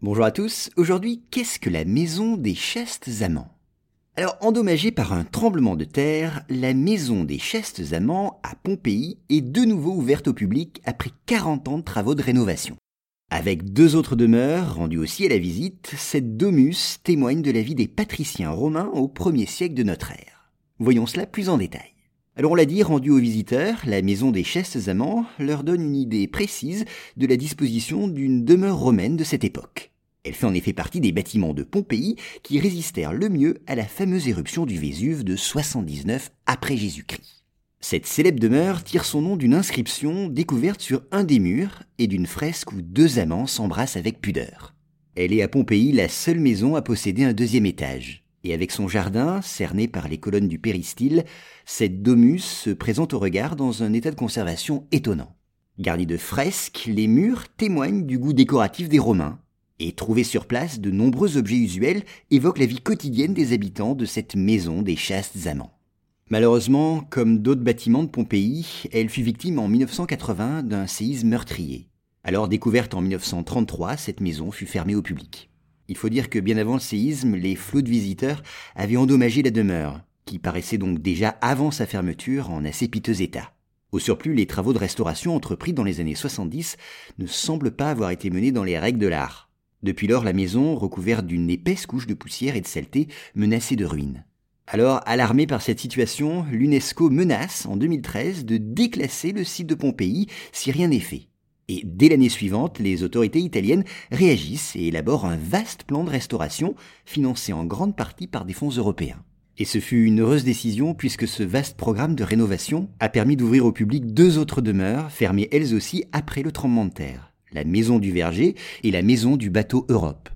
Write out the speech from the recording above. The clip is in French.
Bonjour à tous, aujourd'hui qu'est-ce que la maison des chastes amants? Alors endommagée par un tremblement de terre, la maison des chastes amants à Pompéi est de nouveau ouverte au public après 40 ans de travaux de rénovation. Avec deux autres demeures rendues aussi à la visite, cette domus témoigne de la vie des patriciens romains au 1er siècle de notre ère. Voyons cela plus en détail. Alors on l'a dit, rendu aux visiteurs, la maison des chastes amants leur donne une idée précise de la disposition d'une demeure romaine de cette époque. Elle fait en effet partie des bâtiments de Pompéi qui résistèrent le mieux à la fameuse éruption du Vésuve de 79 après Jésus-Christ. Cette célèbre demeure tire son nom d'une inscription découverte sur un des murs et d'une fresque où deux amants s'embrassent avec pudeur. Elle est à Pompéi la seule maison à posséder un deuxième étage et avec son jardin, cerné par les colonnes du péristyle, cette domus se présente au regard dans un état de conservation étonnant. Gardés de fresques, les murs témoignent du goût décoratif des Romains, et trouver sur place, de nombreux objets usuels évoquent la vie quotidienne des habitants de cette maison des chastes amants. Malheureusement, comme d'autres bâtiments de Pompéi, elle fut victime en 1980 d'un séisme meurtrier. Alors découverte en 1933, cette maison fut fermée au public. Il faut dire que bien avant le séisme, les flots de visiteurs avaient endommagé la demeure, qui paraissait donc déjà avant sa fermeture en assez piteux état. Au surplus, les travaux de restauration entrepris dans les années 70 ne semblent pas avoir été menés dans les règles de l'art. Depuis lors, la maison, recouverte d'une épaisse couche de poussière et de saleté, menaçait de ruine. Alors, alarmé par cette situation, l'UNESCO menace, en 2013, de déclasser le site de Pompéi si rien n'est fait. Et dès l'année suivante, les autorités italiennes réagissent et élaborent un vaste plan de restauration, financé en grande partie par des fonds européens. Et ce fut une heureuse décision puisque ce vaste programme de rénovation a permis d'ouvrir au public deux autres demeures, fermées elles aussi après le tremblement de terre, la Maison du Verger et la Maison du Bateau Europe.